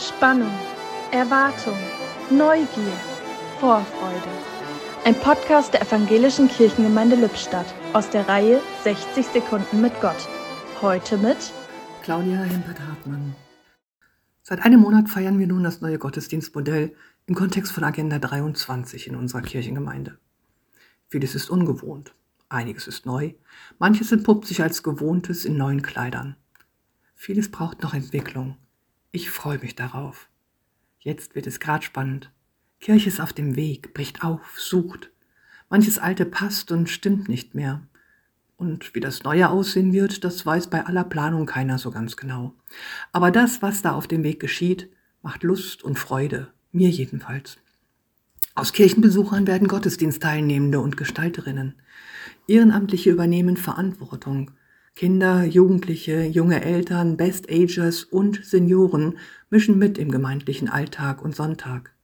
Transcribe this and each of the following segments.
Spannung, Erwartung, Neugier, Vorfreude. Ein Podcast der Evangelischen Kirchengemeinde Lippstadt aus der Reihe 60 Sekunden mit Gott. Heute mit Claudia Hempert-Hartmann. Seit einem Monat feiern wir nun das neue Gottesdienstmodell im Kontext von Agenda 23 in unserer Kirchengemeinde. Vieles ist ungewohnt, einiges ist neu, manches entpuppt sich als Gewohntes in neuen Kleidern. Vieles braucht noch Entwicklung. Ich freue mich darauf. Jetzt wird es grad spannend. Kirche ist auf dem Weg, bricht auf, sucht. Manches Alte passt und stimmt nicht mehr. Und wie das Neue aussehen wird, das weiß bei aller Planung keiner so ganz genau. Aber das, was da auf dem Weg geschieht, macht Lust und Freude, mir jedenfalls. Aus Kirchenbesuchern werden Gottesdienstteilnehmende und Gestalterinnen. Ehrenamtliche übernehmen Verantwortung, Kinder, Jugendliche, junge Eltern, Best-Agers und Senioren mischen mit im gemeindlichen Alltag und Sonntag.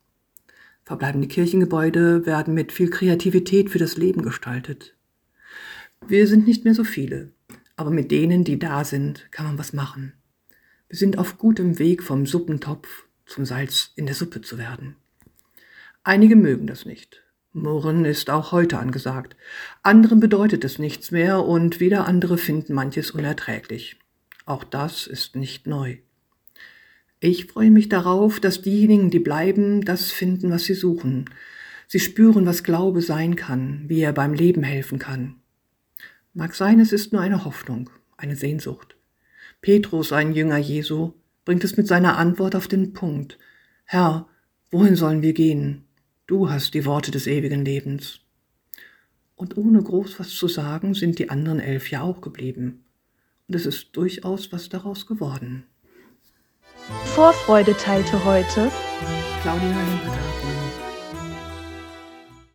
Verbleibende Kirchengebäude werden mit viel Kreativität für das Leben gestaltet. Wir sind nicht mehr so viele, aber mit denen, die da sind, kann man was machen. Wir sind auf gutem Weg vom Suppentopf zum Salz in der Suppe zu werden. Einige mögen das nicht, Murren ist auch heute angesagt. Anderen bedeutet es nichts mehr und wieder andere finden manches unerträglich. Auch das ist nicht neu. Ich freue mich darauf, dass diejenigen, die bleiben, das finden, was sie suchen. Sie spüren, was Glaube sein kann, wie er beim Leben helfen kann. Mag sein, es ist nur eine Hoffnung, eine Sehnsucht. Petrus, ein Jünger Jesu, bringt es mit seiner Antwort auf den Punkt. Herr, wohin sollen wir gehen? Du hast die Worte des ewigen Lebens. Und ohne groß was zu sagen, sind die anderen elf ja auch geblieben. Und es ist durchaus was daraus geworden. Vorfreude teilte heute Claudia Hempert